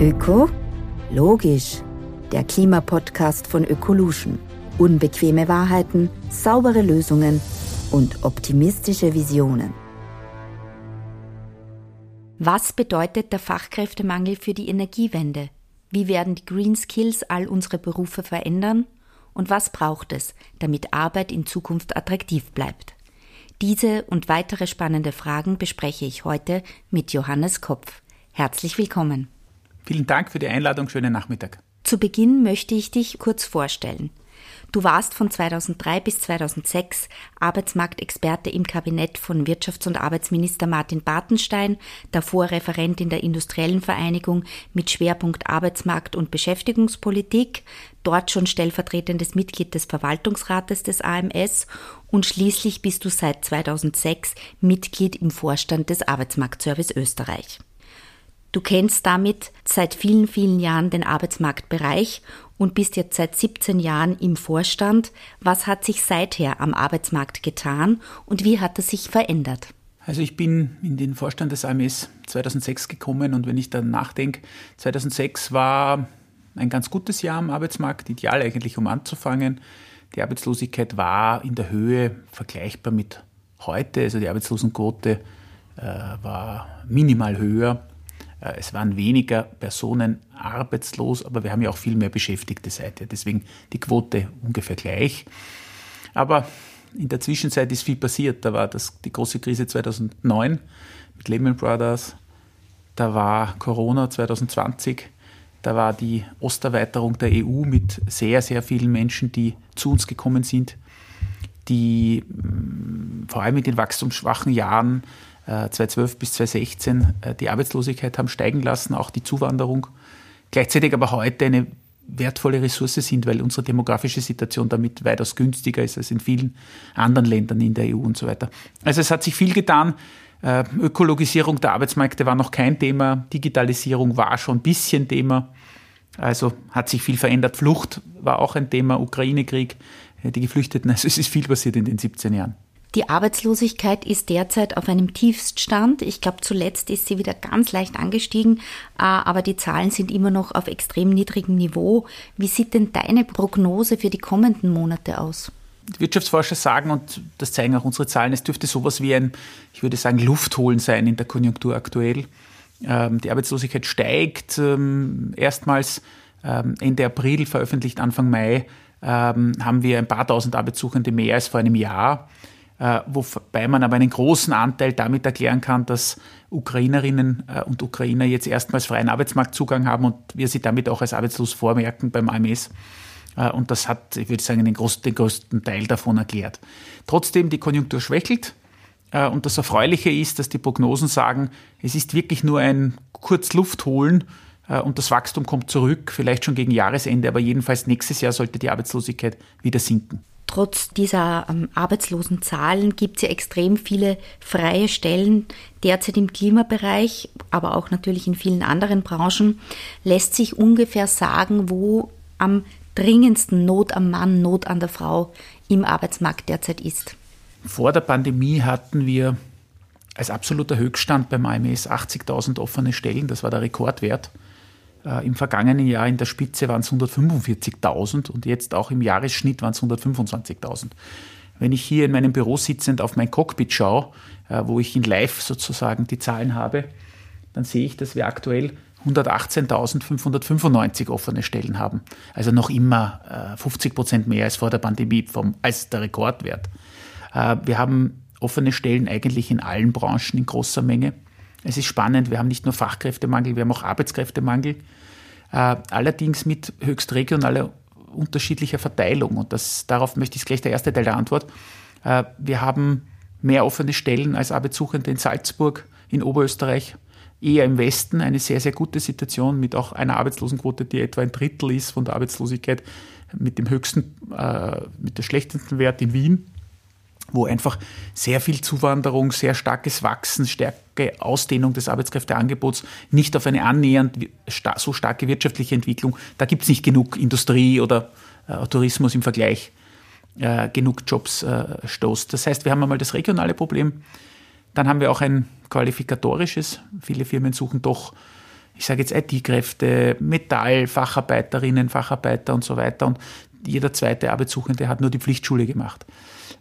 Öko? Logisch. Der Klimapodcast von Ökolution. Unbequeme Wahrheiten, saubere Lösungen und optimistische Visionen. Was bedeutet der Fachkräftemangel für die Energiewende? Wie werden die Green Skills all unsere Berufe verändern? Und was braucht es, damit Arbeit in Zukunft attraktiv bleibt? Diese und weitere spannende Fragen bespreche ich heute mit Johannes Kopf. Herzlich willkommen. Vielen Dank für die Einladung. Schönen Nachmittag. Zu Beginn möchte ich dich kurz vorstellen. Du warst von 2003 bis 2006 Arbeitsmarktexperte im Kabinett von Wirtschafts- und Arbeitsminister Martin Bartenstein, davor Referent in der Industriellen Vereinigung mit Schwerpunkt Arbeitsmarkt und Beschäftigungspolitik, dort schon stellvertretendes Mitglied des Verwaltungsrates des AMS und schließlich bist du seit 2006 Mitglied im Vorstand des Arbeitsmarktservice Österreich. Du kennst damit seit vielen, vielen Jahren den Arbeitsmarktbereich und bist jetzt seit 17 Jahren im Vorstand. Was hat sich seither am Arbeitsmarkt getan und wie hat es sich verändert? Also ich bin in den Vorstand des AMS 2006 gekommen und wenn ich dann nachdenke, 2006 war ein ganz gutes Jahr am Arbeitsmarkt, ideal eigentlich um anzufangen. Die Arbeitslosigkeit war in der Höhe vergleichbar mit heute, also die Arbeitslosenquote äh, war minimal höher es waren weniger Personen arbeitslos, aber wir haben ja auch viel mehr Beschäftigte Seite. Deswegen die Quote ungefähr gleich. Aber in der Zwischenzeit ist viel passiert. Da war das, die große Krise 2009 mit Lehman Brothers. Da war Corona 2020. Da war die Osterweiterung der EU mit sehr, sehr vielen Menschen, die zu uns gekommen sind, die mm, vor allem in den wachstumsschwachen Jahren 2012 äh, bis 2016 äh, die Arbeitslosigkeit haben steigen lassen, auch die Zuwanderung. Gleichzeitig aber heute eine wertvolle Ressource sind, weil unsere demografische Situation damit weitaus günstiger ist als in vielen anderen Ländern in der EU und so weiter. Also es hat sich viel getan. Äh, Ökologisierung der Arbeitsmärkte war noch kein Thema. Digitalisierung war schon ein bisschen Thema. Also hat sich viel verändert. Flucht war auch ein Thema. Ukraine-Krieg, die Geflüchteten. Also es ist viel passiert in den 17 Jahren. Die Arbeitslosigkeit ist derzeit auf einem Tiefststand. Ich glaube, zuletzt ist sie wieder ganz leicht angestiegen, äh, aber die Zahlen sind immer noch auf extrem niedrigem Niveau. Wie sieht denn deine Prognose für die kommenden Monate aus? Wirtschaftsforscher sagen, und das zeigen auch unsere Zahlen, es dürfte sowas wie ein, ich würde sagen, Luftholen sein in der Konjunktur aktuell. Ähm, die Arbeitslosigkeit steigt. Ähm, erstmals ähm, Ende April, veröffentlicht Anfang Mai, haben wir ein paar tausend Arbeitssuchende mehr als vor einem Jahr. Äh, wobei man aber einen großen Anteil damit erklären kann, dass Ukrainerinnen äh, und Ukrainer jetzt erstmals freien Arbeitsmarktzugang haben und wir sie damit auch als arbeitslos vormerken beim AMS. Äh, und das hat, ich würde sagen, den größten, den größten Teil davon erklärt. Trotzdem, die Konjunktur schwächelt. Und das Erfreuliche ist, dass die Prognosen sagen, es ist wirklich nur ein kurz Luft holen und das Wachstum kommt zurück, vielleicht schon gegen Jahresende, aber jedenfalls nächstes Jahr sollte die Arbeitslosigkeit wieder sinken. Trotz dieser ähm, arbeitslosen Zahlen gibt es ja extrem viele freie Stellen derzeit im Klimabereich, aber auch natürlich in vielen anderen Branchen. Lässt sich ungefähr sagen, wo am dringendsten Not am Mann, Not an der Frau im Arbeitsmarkt derzeit ist? Vor der Pandemie hatten wir als absoluter Höchststand beim AMS 80.000 offene Stellen. Das war der Rekordwert. Äh, Im vergangenen Jahr in der Spitze waren es 145.000 und jetzt auch im Jahresschnitt waren es 125.000. Wenn ich hier in meinem Büro sitzend auf mein Cockpit schaue, äh, wo ich in Live sozusagen die Zahlen habe, dann sehe ich, dass wir aktuell 118.595 offene Stellen haben. Also noch immer 50 äh, Prozent mehr als vor der Pandemie, vom, als der Rekordwert. Wir haben offene Stellen eigentlich in allen Branchen in großer Menge. Es ist spannend, wir haben nicht nur Fachkräftemangel, wir haben auch Arbeitskräftemangel, äh, allerdings mit höchst regionaler unterschiedlicher Verteilung. Und das, darauf möchte ich gleich der erste Teil der Antwort. Äh, wir haben mehr offene Stellen als Arbeitssuchende in Salzburg, in Oberösterreich, eher im Westen eine sehr, sehr gute Situation mit auch einer Arbeitslosenquote, die etwa ein Drittel ist von der Arbeitslosigkeit, mit dem höchsten, äh, mit der schlechtesten Wert in Wien wo einfach sehr viel Zuwanderung, sehr starkes Wachsen, starke Ausdehnung des Arbeitskräfteangebots, nicht auf eine annähernd so starke wirtschaftliche Entwicklung, da gibt es nicht genug Industrie oder äh, Tourismus im Vergleich, äh, genug Jobs äh, stoßt. Das heißt, wir haben einmal das regionale Problem, dann haben wir auch ein qualifikatorisches. Viele Firmen suchen doch ich sage jetzt IT-Kräfte, Metall, Facharbeiterinnen, Facharbeiter und so weiter. Und jeder zweite Arbeitssuchende hat nur die Pflichtschule gemacht.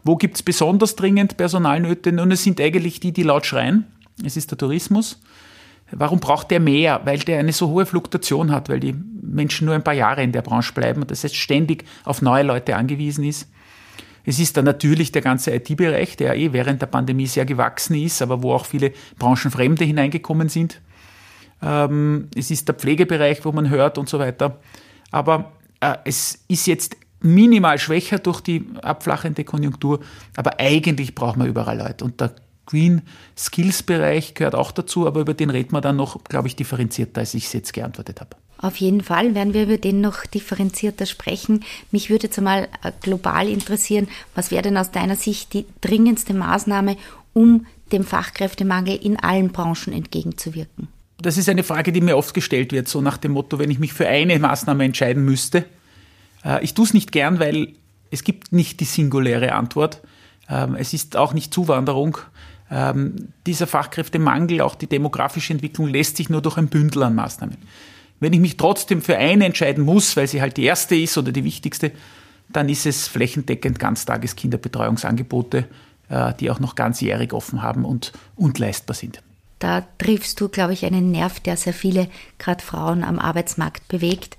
Wo gibt es besonders dringend Personalnöte? Und es sind eigentlich die, die laut schreien. Es ist der Tourismus. Warum braucht der mehr? Weil der eine so hohe Fluktuation hat, weil die Menschen nur ein paar Jahre in der Branche bleiben und das heißt ständig auf neue Leute angewiesen ist. Es ist dann natürlich der ganze IT-Bereich, der eh während der Pandemie sehr gewachsen ist, aber wo auch viele Branchenfremde hineingekommen sind. Ähm, es ist der Pflegebereich, wo man hört und so weiter. Aber es ist jetzt minimal schwächer durch die abflachende Konjunktur, aber eigentlich braucht man überall Leute. Und der Green Skills Bereich gehört auch dazu, aber über den reden wir dann noch, glaube ich, differenzierter, als ich es jetzt geantwortet habe. Auf jeden Fall werden wir über den noch differenzierter sprechen. Mich würde jetzt einmal äh, global interessieren, was wäre denn aus deiner Sicht die dringendste Maßnahme, um dem Fachkräftemangel in allen Branchen entgegenzuwirken? Das ist eine Frage, die mir oft gestellt wird, so nach dem Motto, wenn ich mich für eine Maßnahme entscheiden müsste. Äh, ich tue es nicht gern, weil es gibt nicht die singuläre Antwort. Ähm, es ist auch nicht Zuwanderung. Ähm, dieser Fachkräftemangel, auch die demografische Entwicklung lässt sich nur durch ein Bündel an Maßnahmen. Wenn ich mich trotzdem für eine entscheiden muss, weil sie halt die erste ist oder die wichtigste, dann ist es flächendeckend Ganztageskinderbetreuungsangebote, äh, die auch noch ganzjährig offen haben und, und leistbar sind. Da triffst du, glaube ich, einen Nerv, der sehr viele, gerade Frauen am Arbeitsmarkt bewegt.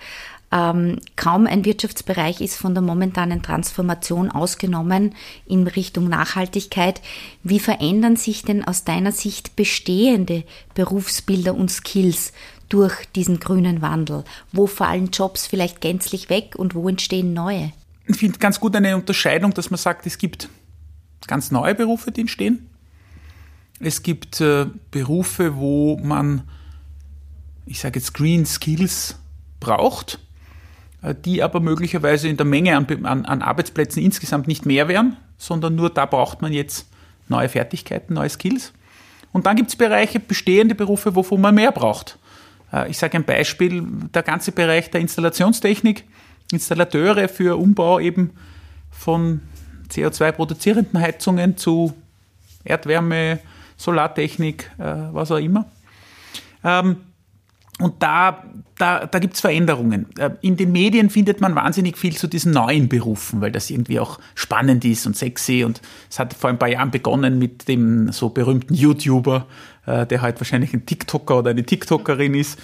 Ähm, kaum ein Wirtschaftsbereich ist von der momentanen Transformation ausgenommen in Richtung Nachhaltigkeit. Wie verändern sich denn aus deiner Sicht bestehende Berufsbilder und Skills durch diesen grünen Wandel? Wo fallen Jobs vielleicht gänzlich weg und wo entstehen neue? Ich finde ganz gut eine Unterscheidung, dass man sagt, es gibt ganz neue Berufe, die entstehen. Es gibt äh, Berufe, wo man, ich sage jetzt Green Skills braucht äh, die aber möglicherweise in der Menge an, an, an, Arbeitsplätzen insgesamt nicht mehr wären, sondern nur da braucht man jetzt neue Fertigkeiten, neue Skills. Und dann gibt es Bereiche, bestehende Berufe, wovon man mehr braucht. Äh, ich sage ein Beispiel, der ganze Bereich der Installationstechnik, Installateure für Umbau eben von CO2-produzierenden Heizungen zu Erdwärme, Solartechnik, äh, was auch immer. Ähm, und da, da, da gibt es Veränderungen. Äh, in den Medien findet man wahnsinnig viel zu diesen neuen Berufen, weil das irgendwie auch spannend ist und sexy. Und es hat vor ein paar Jahren begonnen mit dem so berühmten YouTuber, äh, der halt wahrscheinlich ein TikToker oder eine TikTokerin ist.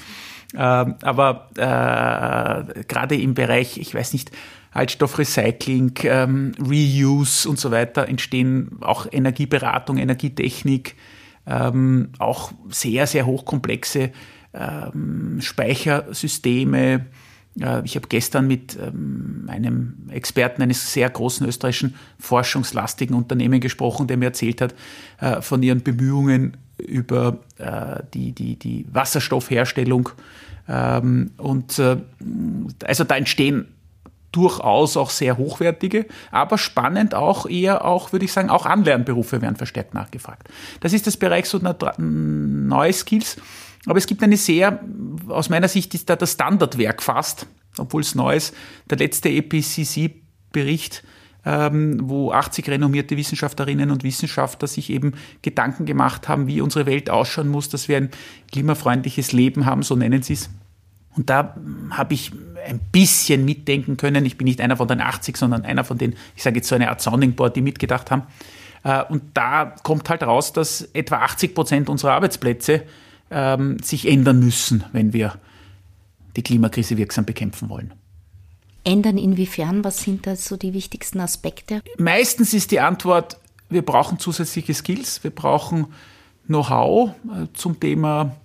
Ähm, aber äh, gerade im Bereich, ich weiß nicht, Altstoffrecycling, ähm, Reuse und so weiter entstehen auch Energieberatung, Energietechnik, ähm, auch sehr, sehr hochkomplexe ähm, Speichersysteme. Äh, ich habe gestern mit ähm, einem Experten eines sehr großen österreichischen forschungslastigen Unternehmen gesprochen, der mir erzählt hat äh, von ihren Bemühungen über äh, die, die, die Wasserstoffherstellung. Ähm, und äh, also da entstehen durchaus auch sehr hochwertige, aber spannend auch eher auch, würde ich sagen, auch Anlernberufe werden verstärkt nachgefragt. Das ist das Bereich so neue Skills. Aber es gibt eine sehr, aus meiner Sicht ist da das Standardwerk fast, obwohl es neu ist, der letzte EPCC-Bericht, ähm, wo 80 renommierte Wissenschaftlerinnen und Wissenschaftler sich eben Gedanken gemacht haben, wie unsere Welt ausschauen muss, dass wir ein klimafreundliches Leben haben, so nennen sie es. Und da habe ich ein bisschen mitdenken können. Ich bin nicht einer von den 80, sondern einer von den, ich sage jetzt so eine Art Sounding Board, die mitgedacht haben. Äh, und da kommt halt raus, dass etwa 80 Prozent unserer Arbeitsplätze ähm, sich ändern müssen, wenn wir die Klimakrise wirksam bekämpfen wollen. Ändern inwiefern? Was sind da so die wichtigsten Aspekte? Meistens ist die Antwort, wir brauchen zusätzliche Skills, wir brauchen Know-how äh, zum Thema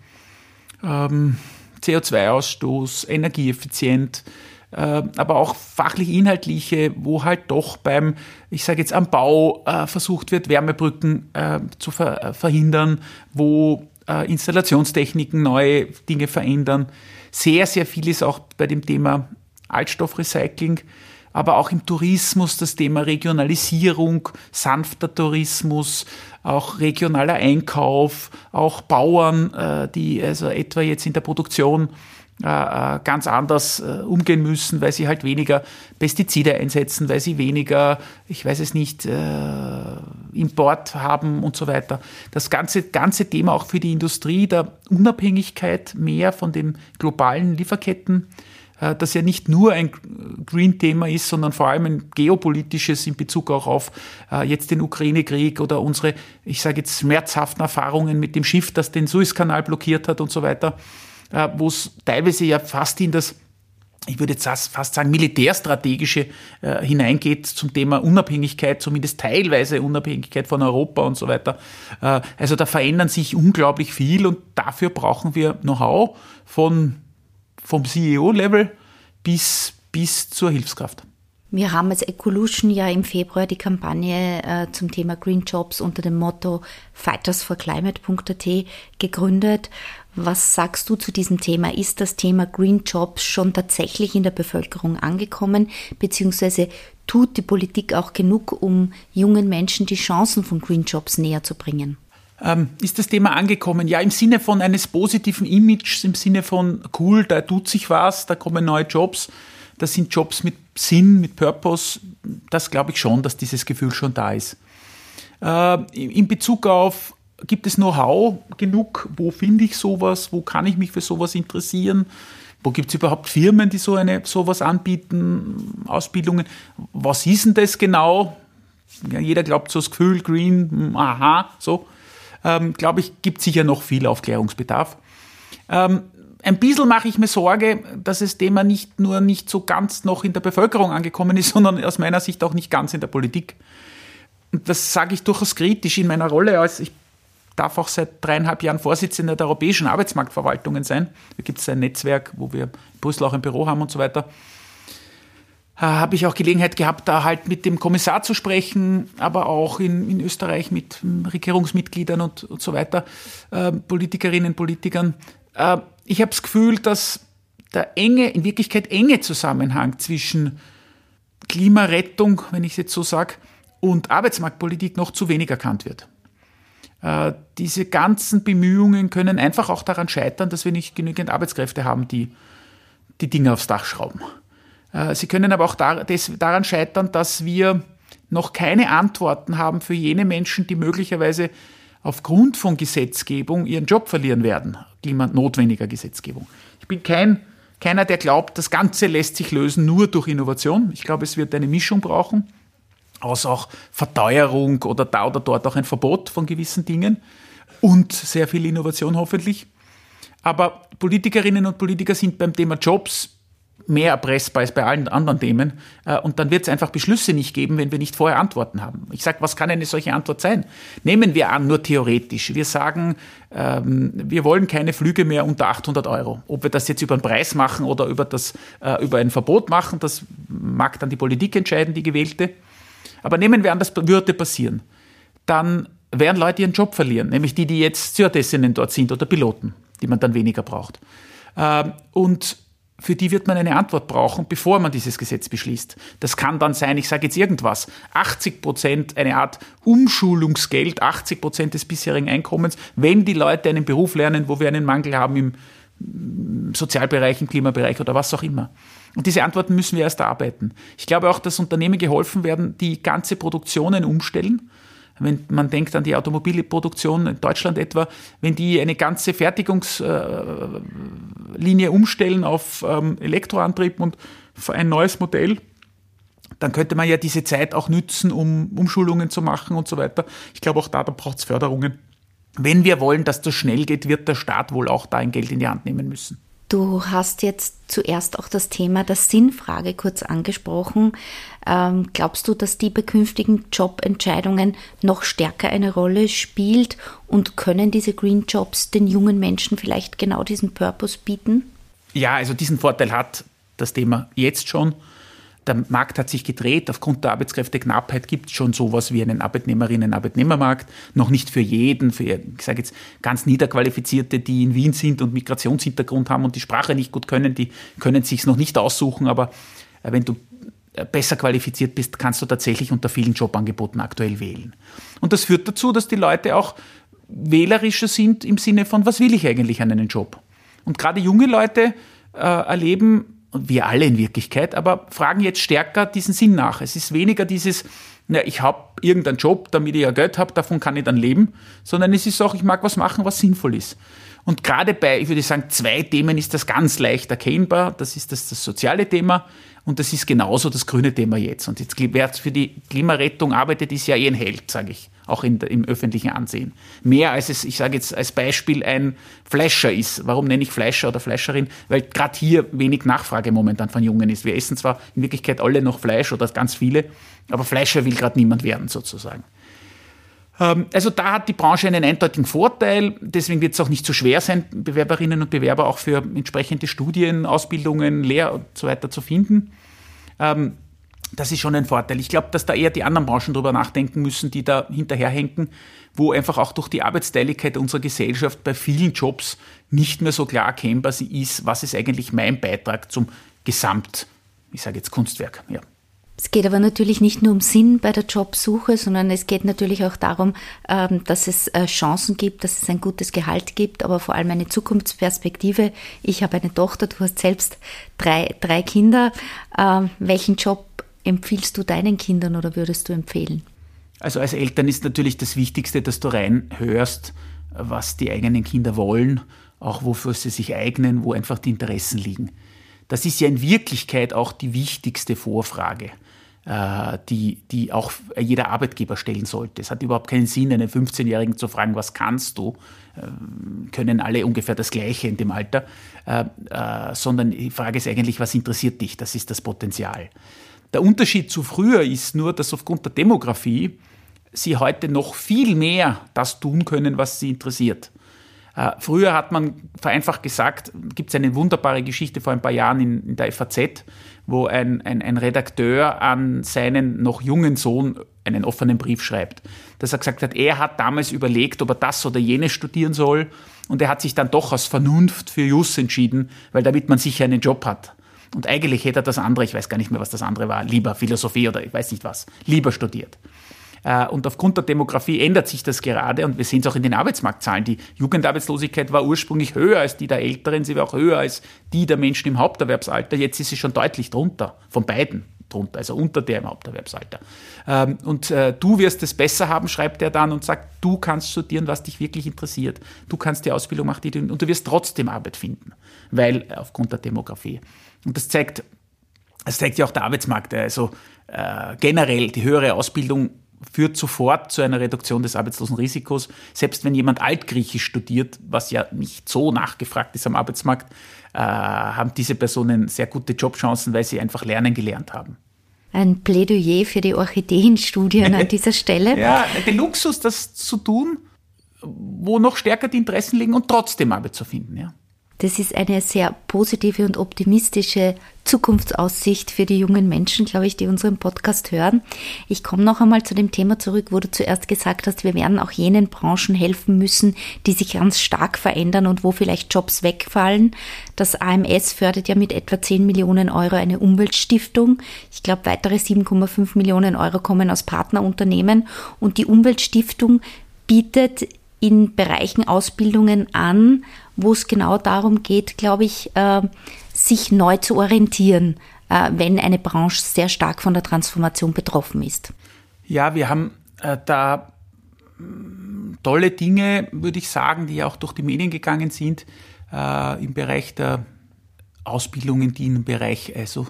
ähm, CO2-Ausstoß, energieeffizient, äh, aber auch fachlich-inhaltliche, wo halt doch beim, ich sage jetzt am Bau äh, versucht wird, Wärmebrücken äh, zu ver verhindern, wo Installationstechniken neue Dinge verändern. Sehr, sehr viel ist auch bei dem Thema Altstoffrecycling, aber auch im Tourismus das Thema Regionalisierung, sanfter Tourismus, auch regionaler Einkauf, auch Bauern, äh, die also etwa jetzt in der Produktion äh, ganz anders umgehen müssen, weil sie halt weniger Pestizide einsetzen, weil sie weniger, ich weiß es nicht, Import haben und so weiter. Das ganze, ganze Thema auch für die Industrie der Unabhängigkeit mehr von den globalen Lieferketten, äh, das ja nicht nur ein Green-Thema ist, sondern vor allem ein geopolitisches in Bezug auch auf äh, jetzt den Ukraine-Krieg oder unsere, ich sage jetzt, schmerzhaften Erfahrungen mit dem Schiff, das den Suezkanal blockiert hat und so weiter, äh, wo es teilweise ja fast in das ich würde jetzt fast sagen, militärstrategische äh, hineingeht zum Thema Unabhängigkeit, zumindest teilweise Unabhängigkeit von Europa und so weiter. Äh, also da verändern sich unglaublich viel und dafür brauchen wir Know-how von, vom CEO-Level bis, bis zur Hilfskraft. Wir haben als Ecolution ja im Februar die Kampagne äh, zum Thema Green Jobs unter dem Motto fightersforclimate.at gegründet. Was sagst du zu diesem Thema? Ist das Thema Green Jobs schon tatsächlich in der Bevölkerung angekommen, beziehungsweise tut die Politik auch genug, um jungen Menschen die Chancen von Green Jobs näher zu bringen? Ähm, ist das Thema angekommen? Ja, im Sinne von eines positiven Images, im Sinne von cool, da tut sich was, da kommen neue Jobs, das sind Jobs mit Sinn, mit Purpose. Das glaube ich schon, dass dieses Gefühl schon da ist. Äh, in Bezug auf gibt es Know-how genug? Wo finde ich sowas? Wo kann ich mich für sowas interessieren? Wo gibt es überhaupt Firmen, die so eine sowas anbieten, Ausbildungen? Was ist denn das genau? Ja, jeder glaubt so das Gefühl, Green, aha, so. Ähm, Glaube ich, gibt sicher noch viel Aufklärungsbedarf. Ähm, ein bisschen mache ich mir Sorge, dass das Thema nicht nur nicht so ganz noch in der Bevölkerung angekommen ist, sondern aus meiner Sicht auch nicht ganz in der Politik. Und das sage ich durchaus kritisch in meiner Rolle als, ich darf auch seit dreieinhalb Jahren Vorsitzender der Europäischen Arbeitsmarktverwaltungen sein. Da gibt es ein Netzwerk, wo wir in Brüssel auch ein Büro haben und so weiter. Äh, habe ich auch Gelegenheit gehabt, da halt mit dem Kommissar zu sprechen, aber auch in, in Österreich mit hm, Regierungsmitgliedern und, und so weiter, äh, Politikerinnen, Politikern. Äh, ich habe das Gefühl, dass der enge, in Wirklichkeit enge Zusammenhang zwischen Klimarettung, wenn ich es jetzt so sage, und Arbeitsmarktpolitik noch zu wenig erkannt wird. Äh, diese ganzen Bemühungen können einfach auch daran scheitern, dass wir nicht genügend Arbeitskräfte haben, die die Dinge aufs Dach schrauben. Äh, sie können aber auch daran scheitern, dass wir noch keine Antworten haben für jene Menschen, die möglicherweise aufgrund von Gesetzgebung ihren Job verlieren werden, klimanotwendiger Gesetzgebung. Ich bin kein, keiner, der glaubt, das Ganze lässt sich lösen nur durch Innovation. Ich glaube, es wird eine Mischung brauchen aus auch Verteuerung oder da oder dort auch ein Verbot von gewissen Dingen und sehr viel Innovation hoffentlich. Aber Politikerinnen und Politiker sind beim Thema Jobs mehr erpressbar als bei allen anderen Themen. Äh, und dann wird es einfach Beschlüsse nicht geben, wenn wir nicht vorher Antworten haben. Ich sage, was kann eine solche Antwort sein? Nehmen wir an, nur theoretisch. Wir sagen, ähm, wir wollen keine Flüge mehr unter 800 Euro. Ob wir das jetzt über einen Preis machen oder über, das, äh, über ein Verbot machen, das mag dann die Politik entscheiden, die gewählte. Aber nehmen wir an, das würde passieren. Dann werden Leute ihren Job verlieren, nämlich die, die jetzt Stewardessinnen dort sind oder Piloten, die man dann weniger braucht. Ähm, und für die wird man eine Antwort brauchen, bevor man dieses Gesetz beschließt. Das kann dann sein, ich sage jetzt irgendwas, 80 Prozent eine Art Umschulungsgeld, 80 Prozent des bisherigen Einkommens, wenn die Leute einen Beruf lernen, wo wir einen Mangel haben im Sozialbereich, im Klimabereich oder was auch immer. Und diese Antworten müssen wir erst erarbeiten. Ich glaube auch, dass Unternehmen geholfen werden, die ganze Produktionen umstellen. Wenn man denkt an die Automobilproduktion in Deutschland etwa, wenn die eine ganze Fertigungslinie umstellen auf ähm, Elektroantrieb und ein neues Modell, dann könnte man ja diese Zeit auch nützen, um Umschulungen zu machen und so weiter. Ich glaube, auch da, da braucht es Förderungen. Wenn wir wollen, dass das schnell geht, wird der Staat wohl auch da ein Geld in die Hand nehmen müssen. Du hast jetzt zuerst auch das Thema der Sinnfrage kurz angesprochen. Ähm, glaubst du, dass die bei künftigen Jobentscheidungen noch stärker eine Rolle spielt und können diese Green Jobs den jungen Menschen vielleicht genau diesen Purpose bieten? Ja, also diesen Vorteil hat das Thema jetzt schon. Der Markt hat sich gedreht. Aufgrund der Arbeitskräfteknappheit gibt es schon sowas wie einen Arbeitnehmerinnen- und Arbeitnehmermarkt. Noch nicht für jeden, für, ich sage jetzt, ganz Niederqualifizierte, die in Wien sind und Migrationshintergrund haben und die Sprache nicht gut können, die können sich noch nicht aussuchen. Aber äh, wenn du äh, besser qualifiziert bist, kannst du tatsächlich unter vielen Jobangeboten aktuell wählen. Und das führt dazu, dass die Leute auch wählerischer sind im Sinne von, was will ich eigentlich an einem Job? Und gerade junge Leute äh, erleben wir alle in Wirklichkeit, aber fragen jetzt stärker diesen Sinn nach. Es ist weniger dieses, na, ich habe irgendeinen Job, damit ich ja Geld habe, davon kann ich dann leben, sondern es ist auch, ich mag was machen, was sinnvoll ist. Und gerade bei, ich würde sagen, zwei Themen ist das ganz leicht erkennbar. Das ist das, das soziale Thema und das ist genauso das grüne Thema jetzt. Und jetzt, wer für die Klimarettung arbeitet, ist ja eh ein Held, sage ich, auch in, im öffentlichen Ansehen. Mehr als es, ich sage jetzt als Beispiel, ein Fleischer ist. Warum nenne ich Fleischer oder Fleischerin? Weil gerade hier wenig Nachfrage momentan von Jungen ist. Wir essen zwar in Wirklichkeit alle noch Fleisch oder ganz viele, aber Fleischer will gerade niemand werden sozusagen. Ähm, also da hat die Branche einen eindeutigen Vorteil. Deswegen wird es auch nicht so schwer sein, Bewerberinnen und Bewerber auch für entsprechende Studien, Ausbildungen, Lehr und so weiter zu finden. Ähm, das ist schon ein Vorteil. Ich glaube, dass da eher die anderen Branchen drüber nachdenken müssen, die da hinterherhenken, wo einfach auch durch die Arbeitsteiligkeit unserer Gesellschaft bei vielen Jobs nicht mehr so klar erkennbar ist, was ist eigentlich mein Beitrag zum Gesamt, ich sage jetzt Kunstwerk. Ja. Es geht aber natürlich nicht nur um Sinn bei der Jobsuche, sondern es geht natürlich auch darum, ähm, dass es äh, Chancen gibt, dass es ein gutes Gehalt gibt, aber vor allem eine Zukunftsperspektive. Ich habe eine Tochter, du hast selbst drei, drei Kinder. Ähm, welchen Job empfiehlst du deinen Kindern oder würdest du empfehlen? Also als Eltern ist natürlich das Wichtigste, dass du reinhörst, was die eigenen Kinder wollen, auch wofür sie sich eignen, wo einfach die Interessen liegen. Das ist ja in Wirklichkeit auch die wichtigste Vorfrage. Äh, die, die auch jeder Arbeitgeber stellen sollte. Es hat überhaupt keinen Sinn, einen 15-Jährigen zu fragen, was kannst du? Ähm, können alle ungefähr das Gleiche in dem Alter, äh, äh, sondern die Frage ist eigentlich, was interessiert dich? Das ist das Potenzial. Der Unterschied zu früher ist nur, dass aufgrund der Demografie sie heute noch viel mehr das tun können, was sie interessiert. Äh, früher hat man vereinfacht gesagt, gibt es eine wunderbare Geschichte vor ein paar Jahren in, in der FAZ, wo ein, ein, ein, Redakteur an seinen noch jungen Sohn einen offenen Brief schreibt, dass er gesagt hat, er hat damals überlegt, ob er das oder jenes studieren soll und er hat sich dann doch aus Vernunft für Jus entschieden, weil damit man sicher einen Job hat. Und eigentlich hätte er das andere, ich weiß gar nicht mehr, was das andere war, lieber Philosophie oder ich weiß nicht was, lieber studiert. Äh, und aufgrund der Demografie ändert sich das gerade und wir sehen es auch in den Arbeitsmarktzahlen. Die Jugendarbeitslosigkeit war ursprünglich höher als die der Älteren, sie war auch höher als die der Menschen im Haupterwerbsalter. Jetzt ist sie schon deutlich drunter, von beiden drunter, also unter der im Haupterwerbsalter. Ähm, und äh, du wirst es besser haben, schreibt er dann und sagt, du kannst studieren, was dich wirklich interessiert. Du kannst die Ausbildung machen, die du, und du wirst trotzdem Arbeit finden, weil äh, aufgrund der Demografie. Und das zeigt, das zeigt ja auch der Arbeitsmarkt. Also äh, generell die höhere Ausbildung führt sofort zu einer Reduktion des Arbeitslosenrisikos. Selbst wenn jemand Altgriechisch studiert, was ja nicht so nachgefragt ist am Arbeitsmarkt, äh, haben diese Personen sehr gute Jobchancen, weil sie einfach lernen gelernt haben. Ein Plädoyer für die Orchideenstudien an dieser Stelle. ja, der Luxus, das zu tun, wo noch stärker die Interessen liegen und trotzdem Arbeit zu finden. Ja. Das ist eine sehr positive und optimistische Zukunftsaussicht für die jungen Menschen, glaube ich, die unseren Podcast hören. Ich komme noch einmal zu dem Thema zurück, wo du zuerst gesagt hast, wir werden auch jenen Branchen helfen müssen, die sich ganz stark verändern und wo vielleicht Jobs wegfallen. Das AMS fördert ja mit etwa 10 Millionen Euro eine Umweltstiftung. Ich glaube, weitere 7,5 Millionen Euro kommen aus Partnerunternehmen und die Umweltstiftung bietet in Bereichen Ausbildungen an, wo es genau darum geht, glaube ich, äh, sich neu zu orientieren, äh, wenn eine Branche sehr stark von der Transformation betroffen ist. Ja, wir haben äh, da mm, tolle Dinge, würde ich sagen, die auch durch die Medien gegangen sind, im Bereich der Ausbildungen, die im Bereich also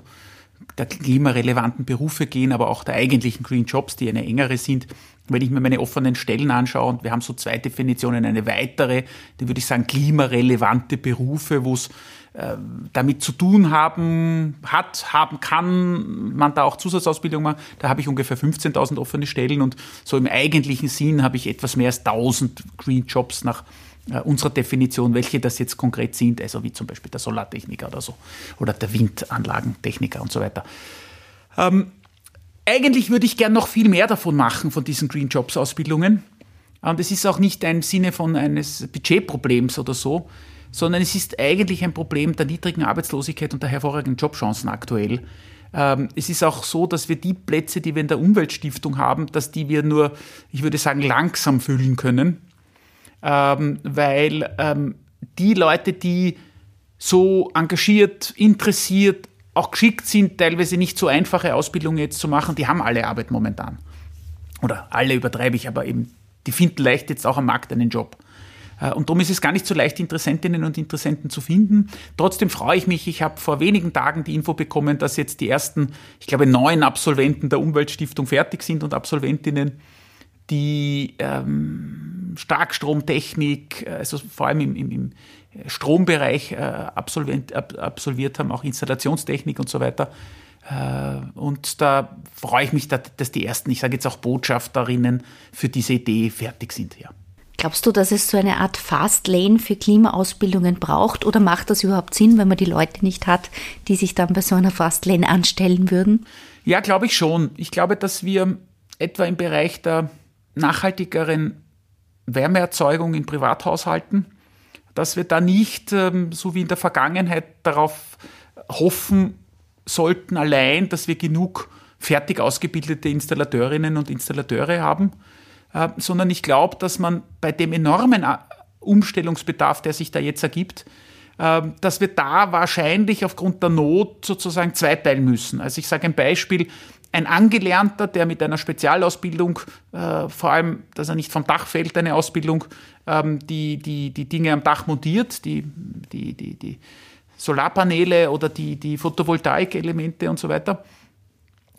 der klimarelevanten Berufe gehen, aber auch der eigentlichen Green Jobs, die eine engere sind. Wenn ich mir meine offenen Stellen anschaue, und wir haben so zwei Definitionen, eine weitere, die würde ich sagen, klimarelevante Berufe, wo es äh, damit zu tun haben, hat, haben kann, man da auch Zusatzausbildung macht, da habe ich ungefähr 15.000 offene Stellen und so im eigentlichen Sinn habe ich etwas mehr als 1.000 Green Jobs nach unserer Definition, welche das jetzt konkret sind, also wie zum Beispiel der Solartechniker oder so oder der Windanlagentechniker und so weiter. Ähm, eigentlich würde ich gern noch viel mehr davon machen, von diesen Green Jobs Ausbildungen. Und es ist auch nicht ein Sinne von eines Budgetproblems oder so, sondern es ist eigentlich ein Problem der niedrigen Arbeitslosigkeit und der hervorragenden Jobchancen aktuell. Ähm, es ist auch so, dass wir die Plätze, die wir in der Umweltstiftung haben, dass die wir nur, ich würde sagen, langsam füllen können ähm, weil ähm, die Leute, die so engagiert, interessiert, auch geschickt sind, teilweise nicht so einfache Ausbildungen jetzt zu machen, die haben alle Arbeit momentan. Oder alle übertreibe ich, aber eben, die finden leicht jetzt auch am Markt einen Job. Äh, und darum ist es gar nicht so leicht, Interessentinnen und Interessenten zu finden. Trotzdem freue ich mich. Ich habe vor wenigen Tagen die Info bekommen, dass jetzt die ersten, ich glaube, neun Absolventen der Umweltstiftung fertig sind und Absolventinnen, die ähm, Starkstromtechnik, also vor allem im, im, im Strombereich äh, absolvent, ab, absolviert haben, auch Installationstechnik und so weiter. Äh, und da freue ich mich, dass die ersten, ich sage jetzt auch Botschafterinnen für diese Idee fertig sind. Ja. Glaubst du, dass es so eine Art Fast Lane für Klimaausbildungen braucht oder macht das überhaupt Sinn, wenn man die Leute nicht hat, die sich dann bei so einer Fast Lane anstellen würden? Ja, glaube ich schon. Ich glaube, dass wir etwa im Bereich der nachhaltigeren Wärmeerzeugung in Privathaushalten, dass wir da nicht, ähm, so wie in der Vergangenheit, darauf hoffen sollten allein, dass wir genug fertig ausgebildete Installateurinnen und Installateure haben, äh, sondern ich glaube, dass man bei dem enormen äh, Umstellungsbedarf, der sich da jetzt ergibt, äh, dass wir da wahrscheinlich aufgrund der Not sozusagen zweiteilen müssen. Also ich sage ein Beispiel, ein Angelernter, der mit einer Spezialausbildung, äh, vor allem, dass er nicht vom Dach fällt, eine Ausbildung, ähm, die, die, die Dinge am Dach montiert, die, die, die, die Solarpaneele oder die, die Photovoltaik-Elemente und so weiter.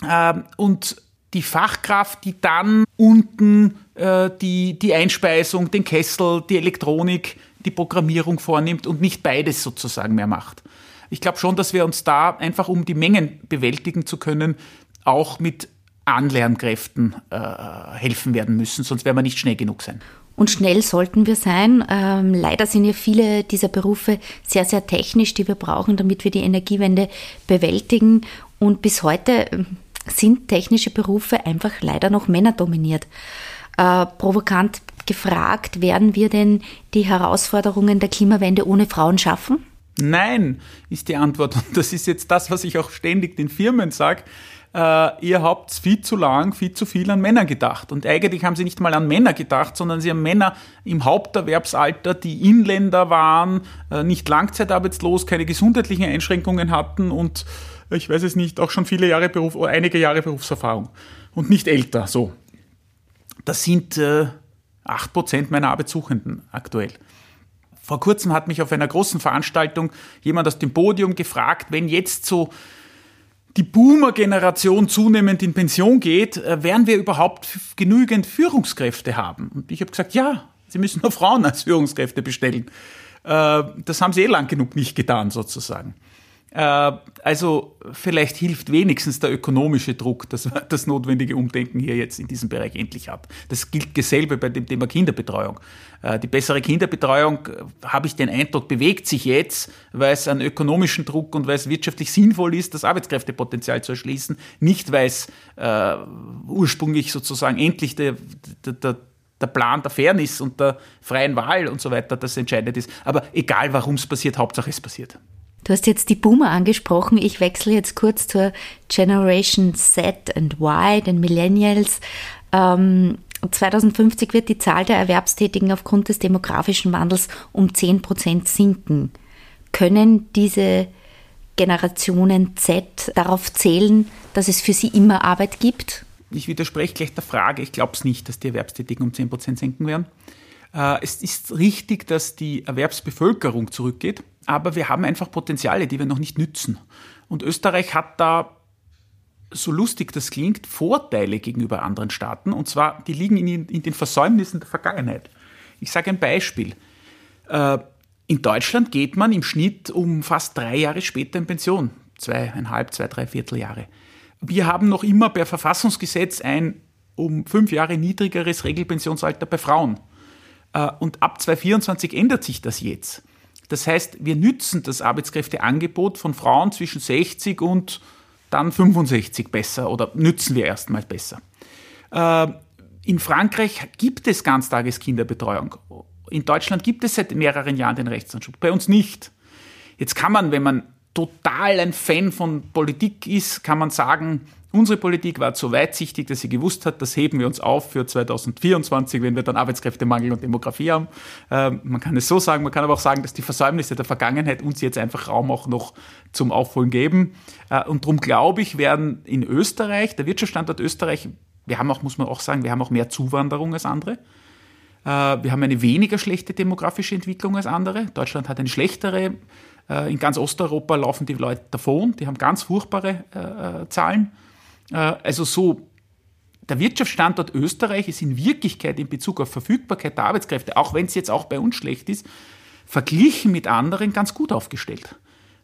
Ähm, und die Fachkraft, die dann unten äh, die, die Einspeisung, den Kessel, die Elektronik, die Programmierung vornimmt und nicht beides sozusagen mehr macht. Ich glaube schon, dass wir uns da einfach, um die Mengen bewältigen zu können, auch mit Anlernkräften äh, helfen werden müssen, sonst werden wir nicht schnell genug sein. Und schnell sollten wir sein. Ähm, leider sind ja viele dieser Berufe sehr, sehr technisch, die wir brauchen, damit wir die Energiewende bewältigen. Und bis heute ähm, sind technische Berufe einfach leider noch männerdominiert. Äh, provokant gefragt, werden wir denn die Herausforderungen der Klimawende ohne Frauen schaffen? Nein, ist die Antwort. Und das ist jetzt das, was ich auch ständig den Firmen sage. Äh, ihr habt viel zu lang, viel zu viel an Männer gedacht. Und eigentlich haben sie nicht mal an Männer gedacht, sondern sie haben Männer im Haupterwerbsalter, die Inländer waren, äh, nicht langzeitarbeitslos, keine gesundheitlichen Einschränkungen hatten und ich weiß es nicht, auch schon viele Jahre Beruf, einige Jahre Berufserfahrung und nicht älter, so. Das sind äh, 8% meiner Arbeitssuchenden aktuell. Vor kurzem hat mich auf einer großen Veranstaltung jemand aus dem Podium gefragt, wenn jetzt so die Boomer-Generation zunehmend in Pension geht, äh, werden wir überhaupt genügend Führungskräfte haben? Und ich habe gesagt, ja, Sie müssen nur Frauen als Führungskräfte bestellen. Äh, das haben Sie eh lang genug nicht getan, sozusagen. Äh, also vielleicht hilft wenigstens der ökonomische Druck, dass man das notwendige Umdenken hier jetzt in diesem Bereich endlich hat. Das gilt dasselbe bei dem Thema Kinderbetreuung. Äh, die bessere Kinderbetreuung, äh, habe ich den Eindruck, bewegt sich jetzt, weil es einen ökonomischen Druck und weil es wirtschaftlich sinnvoll ist, das Arbeitskräftepotenzial zu erschließen, nicht weil es äh, ursprünglich sozusagen endlich der, der, der der Plan der Fairness und der freien Wahl und so weiter das entscheidend ist. Aber egal, warum es passiert, Hauptsache es passiert. Du hast jetzt die Boomer angesprochen. Ich wechsle jetzt kurz zur Generation Z and Y, den Millennials. Ähm, 2050 wird die Zahl der Erwerbstätigen aufgrund des demografischen Wandels um 10 Prozent sinken. Können diese Generationen Z darauf zählen, dass es für sie immer Arbeit gibt? Ich widerspreche gleich der Frage. Ich glaube es nicht, dass die Erwerbstätigen um 10 Prozent sinken werden. Äh, es ist richtig, dass die Erwerbsbevölkerung zurückgeht aber wir haben einfach Potenziale, die wir noch nicht nützen. Und Österreich hat da, so lustig das klingt, Vorteile gegenüber anderen Staaten. Und zwar, die liegen in, in den Versäumnissen der Vergangenheit. Ich sage ein Beispiel. Äh, in Deutschland geht man im Schnitt um fast drei Jahre später in Pension. Zweieinhalb, zwei, drei Vierteljahre. Wir haben noch immer per Verfassungsgesetz ein um fünf Jahre niedrigeres Regelpensionsalter bei Frauen. Äh, und ab 2024 ändert sich das jetzt. Das heißt, wir nützen das Arbeitskräfteangebot von Frauen zwischen 60 und dann 65 besser oder nützen wir erstmals besser. Äh, in Frankreich gibt es Ganztageskinderbetreuung. In Deutschland gibt es seit mehreren Jahren den Rechtsanspruch, bei uns nicht. Jetzt kann man, wenn man total ein Fan von Politik ist, kann man sagen, Unsere Politik war so weitsichtig, dass sie gewusst hat, das heben wir uns auf für 2024, wenn wir dann Arbeitskräftemangel und Demografie haben. Ähm, man kann es so sagen, man kann aber auch sagen, dass die Versäumnisse der Vergangenheit uns jetzt einfach Raum auch noch zum Aufholen geben. Äh, und darum glaube ich, werden in Österreich, der Wirtschaftsstandort Österreich Wir haben auch, muss man auch sagen, wir haben auch mehr Zuwanderung als andere. Äh, wir haben eine weniger schlechte demografische Entwicklung als andere. Deutschland hat eine schlechtere. Äh, in ganz Osteuropa laufen die Leute davon. Die haben ganz furchtbare Zahlen. Also so, der Wirtschaftsstandort Österreich ist in Wirklichkeit in Bezug auf Verfügbarkeit der Arbeitskräfte, auch wenn es jetzt auch bei uns schlecht ist, verglichen mit anderen ganz gut aufgestellt.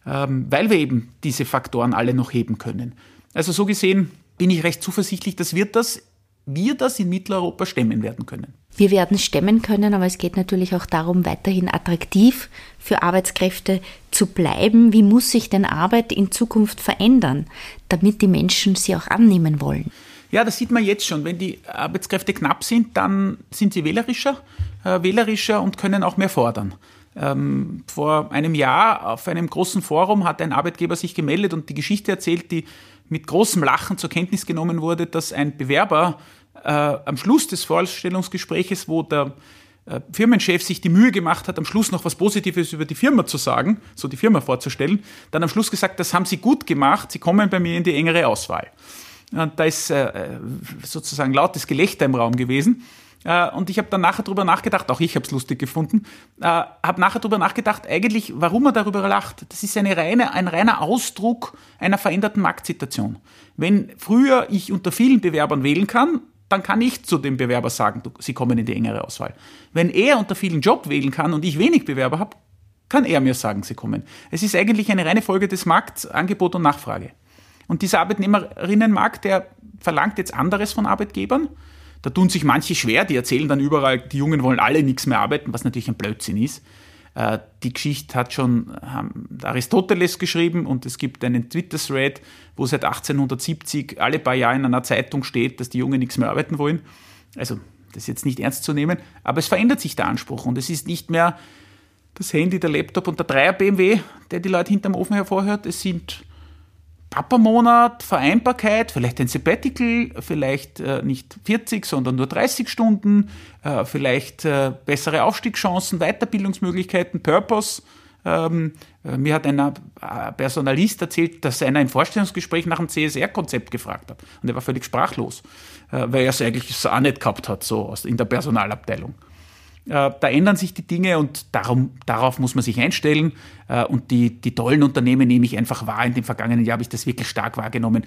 Ähm, weil wir eben diese Faktoren alle noch heben können. Also so gesehen bin ich recht zuversichtlich, dass wir das, wir das in Mitteleuropa stemmen werden können. Wir werden stemmen können, aber es geht natürlich auch darum, weiterhin attraktiv für Arbeitskräfte zu bleiben. Wie muss sich denn Arbeit in Zukunft verändern, damit die Menschen sie auch annehmen wollen? Ja, das sieht man jetzt schon. Wenn die Arbeitskräfte knapp sind, dann sind sie wählerischer, äh, wählerischer und können auch mehr fordern. Ähm, vor einem Jahr auf einem großen Forum hat ein Arbeitgeber sich gemeldet und die Geschichte erzählt, die mit großem Lachen zur Kenntnis genommen wurde, dass ein Bewerber äh, am Schluss des Vorstellungsgespräches, wo der Firmenchef sich die Mühe gemacht hat, am Schluss noch was Positives über die Firma zu sagen, so die Firma vorzustellen, dann am Schluss gesagt, das haben Sie gut gemacht, Sie kommen bei mir in die engere Auswahl. Und da ist äh, sozusagen lautes Gelächter im Raum gewesen. Äh, und ich habe dann nachher darüber nachgedacht, auch ich habe es lustig gefunden, äh, habe nachher darüber nachgedacht, eigentlich, warum er darüber lacht. Das ist eine reine, ein reiner Ausdruck einer veränderten Marktsituation. Wenn früher ich unter vielen Bewerbern wählen kann, dann kann ich zu dem Bewerber sagen, du, sie kommen in die engere Auswahl. Wenn er unter vielen Job wählen kann und ich wenig Bewerber habe, kann er mir sagen, sie kommen. Es ist eigentlich eine reine Folge des Markts, Angebot und Nachfrage. Und dieser Arbeitnehmerinnenmarkt, der verlangt jetzt anderes von Arbeitgebern. Da tun sich manche schwer, die erzählen dann überall, die Jungen wollen alle nichts mehr arbeiten, was natürlich ein Blödsinn ist. Äh, die Geschichte hat schon Aristoteles geschrieben und es gibt einen Twitter-Thread, wo seit 1870 alle paar Jahre in einer Zeitung steht, dass die Jungen nichts mehr arbeiten wollen. Also das ist jetzt nicht ernst zu nehmen, aber es verändert sich der Anspruch und es ist nicht mehr das Handy, der Laptop und der Dreier BMW, der die Leute hinterm Ofen hervorhört. Es sind Papa-Monat, Vereinbarkeit, vielleicht ein Sabbatical, vielleicht äh, nicht 40, sondern nur 30 Stunden, äh, vielleicht äh, bessere Aufstiegschancen, Weiterbildungsmöglichkeiten, Purpose. Ähm, äh, mir hat ein äh, Personalist erzählt, dass einer im Vorstellungsgespräch nach dem CSR-Konzept gefragt hat. Und er war völlig sprachlos, äh, weil er es eigentlich auch nicht gehabt hat, so in der Personalabteilung. Äh, da ändern sich die Dinge und darum, darauf muss man sich einstellen. Äh, und die, die tollen Unternehmen nehme ich einfach wahr. In dem vergangenen Jahr habe ich das wirklich stark wahrgenommen.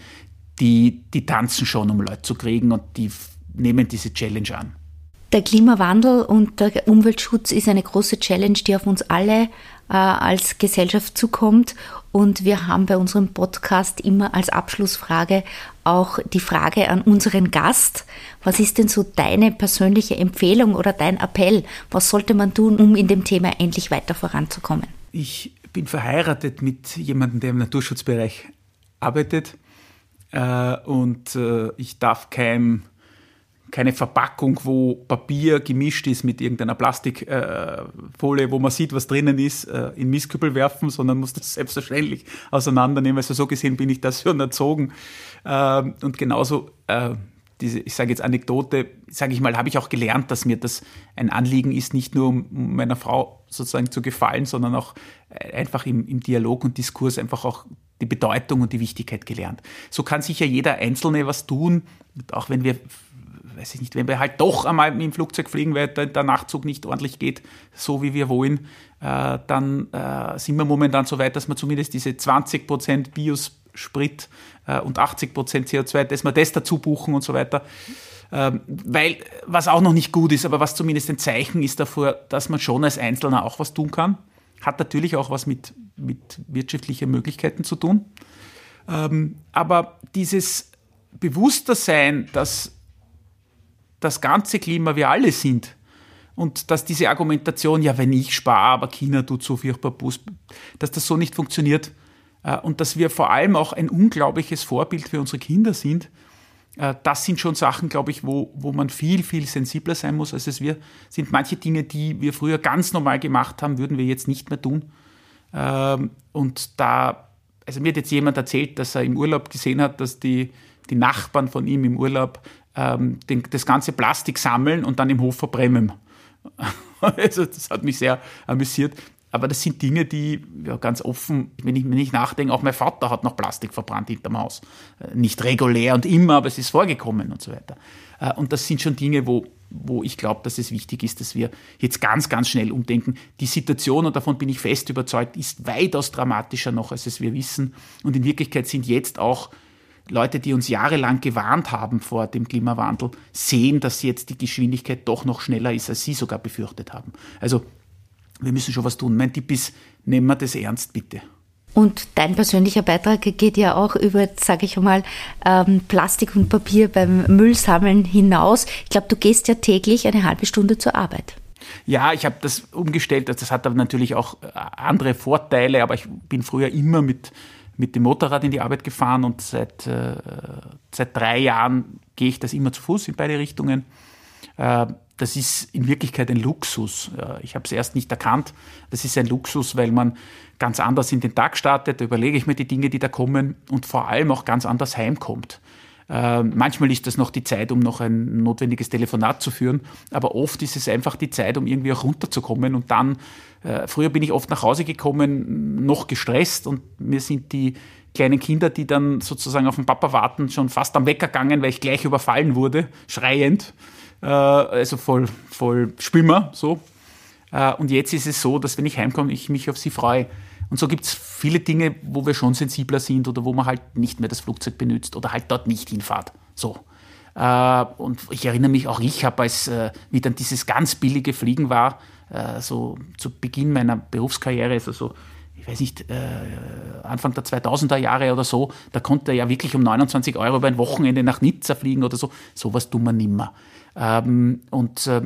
Die, die tanzen schon, um Leute zu kriegen und die nehmen diese Challenge an. Der Klimawandel und der Umweltschutz ist eine große Challenge, die auf uns alle äh, als Gesellschaft zukommt. Und wir haben bei unserem Podcast immer als Abschlussfrage auch die Frage an unseren Gast. Was ist denn so deine persönliche Empfehlung oder dein Appell? Was sollte man tun, um in dem Thema endlich weiter voranzukommen? Ich bin verheiratet mit jemandem, der im Naturschutzbereich arbeitet. Äh, und äh, ich darf keinem keine Verpackung, wo Papier gemischt ist mit irgendeiner Plastikfolie, äh, wo man sieht, was drinnen ist, äh, in Mistkübel werfen, sondern muss das selbstverständlich auseinandernehmen. Also so gesehen bin ich das schon erzogen. Ähm, und genauso äh, diese, ich sage jetzt Anekdote, sage ich mal, habe ich auch gelernt, dass mir das ein Anliegen ist, nicht nur um meiner Frau sozusagen zu gefallen, sondern auch äh, einfach im, im Dialog und Diskurs einfach auch die Bedeutung und die Wichtigkeit gelernt. So kann sicher jeder Einzelne was tun, auch wenn wir weiß ich nicht, wenn wir halt doch einmal mit dem Flugzeug fliegen, weil der, Nachtzug nicht ordentlich geht, so wie wir wollen, äh, dann äh, sind wir momentan so weit, dass wir zumindest diese 20% Biosprit äh, und 80% CO2, dass wir das dazu buchen und so weiter. Ähm, weil, was auch noch nicht gut ist, aber was zumindest ein Zeichen ist davor, dass man schon als Einzelner auch was tun kann. Hat natürlich auch was mit, mit wirtschaftlichen Möglichkeiten zu tun. Ähm, aber dieses Bewusstersein, dass das ganze Klima wir alle sind. Und dass diese Argumentation, ja, wenn ich spare, aber China tut so furchtbar Bus, dass das so nicht funktioniert. Äh, und dass wir vor allem auch ein unglaubliches Vorbild für unsere Kinder sind. Äh, das sind schon Sachen, glaube ich, wo, wo man viel, viel sensibler sein muss, als es wir sind. Manche Dinge, die wir früher ganz normal gemacht haben, würden wir jetzt nicht mehr tun. Ähm, und da, also mir hat jetzt jemand erzählt, dass er im Urlaub gesehen hat, dass die, die Nachbarn von ihm im Urlaub ähm, den, das ganze Plastik sammeln und dann im Hof verbrennen. also das hat mich sehr amüsiert. aber das sind Dinge, die ja, ganz offen, wenn ich, wenn ich nachdenke, auch mein Vater hat noch Plastik verbrannt hinterm Haus. Äh, nicht regulär und immer, aber es ist vorgekommen und so weiter. Äh, und das sind schon Dinge, wo, wo ich glaube, dass es wichtig ist, dass wir jetzt ganz, ganz schnell umdenken. Die Situation, und davon bin ich fest überzeugt, ist weitaus dramatischer noch, als es wir wissen. Und in Wirklichkeit sind jetzt auch Leute, die uns jahrelang gewarnt haben vor dem Klimawandel, sehen, dass jetzt die Geschwindigkeit doch noch schneller ist, als sie sogar befürchtet haben. Also wir müssen schon was tun. Mein Tipp ist, nehmen wir das ernst, bitte. Und dein persönlicher Beitrag geht ja auch über, sage ich mal, ähm, Plastik und Papier beim Müllsammeln hinaus. Ich glaube, du gehst ja täglich eine halbe Stunde zur Arbeit. Ja, ich habe das umgestellt. Das hat aber natürlich auch äh, andere Vorteile, aber ich bin früher immer mit, mit dem Motorrad in die Arbeit gefahren und seit, äh, seit drei Jahren gehe ich das immer zu Fuß in beide Richtungen. Äh, das ist in Wirklichkeit ein Luxus. Ich habe es erst nicht erkannt. Das ist ein Luxus, weil man ganz anders in den Tag startet. Da überlege ich mir die Dinge, die da kommen und vor allem auch ganz anders heimkommt. Äh, manchmal ist das noch die Zeit, um noch ein notwendiges Telefonat zu führen, aber oft ist es einfach die Zeit, um irgendwie auch runterzukommen. Und dann, äh, früher bin ich oft nach Hause gekommen, noch gestresst und mir sind die kleinen Kinder, die dann sozusagen auf den Papa warten, schon fast am Wecker gegangen, weil ich gleich überfallen wurde, schreiend. Äh, also voll, voll Schwimmer, so. Äh, und jetzt ist es so, dass wenn ich heimkomme, ich mich auf sie freue. Und so gibt es viele Dinge, wo wir schon sensibler sind oder wo man halt nicht mehr das Flugzeug benutzt oder halt dort nicht hinfahrt. So. Äh, und ich erinnere mich auch, ich habe als, wie dann dieses ganz billige Fliegen war, so zu Beginn meiner Berufskarriere, also so ich weiß nicht, Anfang der 2000er Jahre oder so, da konnte er ja wirklich um 29 Euro über ein Wochenende nach Nizza fliegen oder so. Sowas tun wir nimmer. Ähm, und äh,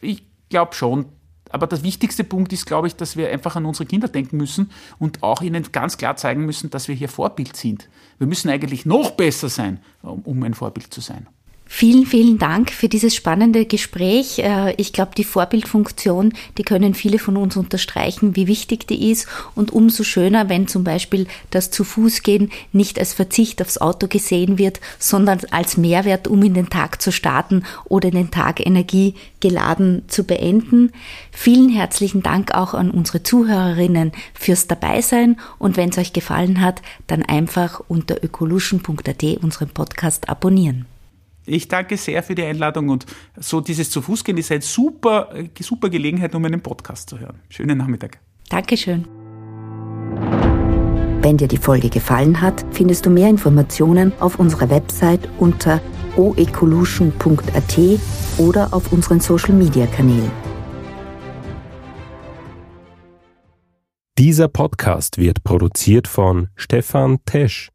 ich glaube schon, aber der wichtigste Punkt ist, glaube ich, dass wir einfach an unsere Kinder denken müssen und auch ihnen ganz klar zeigen müssen, dass wir hier Vorbild sind. Wir müssen eigentlich noch besser sein, um ein Vorbild zu sein. Vielen, vielen Dank für dieses spannende Gespräch. Äh, ich glaube, die Vorbildfunktion, die können viele von uns unterstreichen, wie wichtig die ist. Und umso schöner, wenn zum Beispiel das zu Fuß gehen nicht als Verzicht aufs Auto gesehen wird, sondern als Mehrwert, um in den Tag zu starten oder den Tag energiegeladen zu beenden. Vielen herzlichen Dank auch an unsere Zuhörerinnen fürs Dabeisein. Und wenn es euch gefallen hat, dann einfach unter ökolution.at unseren Podcast abonnieren. Ich danke sehr für die Einladung und so dieses zu Fuß gehen ist eine super, super Gelegenheit, um einen Podcast zu hören. Schönen Nachmittag. Dankeschön. Wenn dir die Folge gefallen hat, findest du mehr Informationen auf unserer Website unter oecolution.at oder auf unseren Social Media Kanälen. Dieser Podcast wird produziert von Stefan Tesch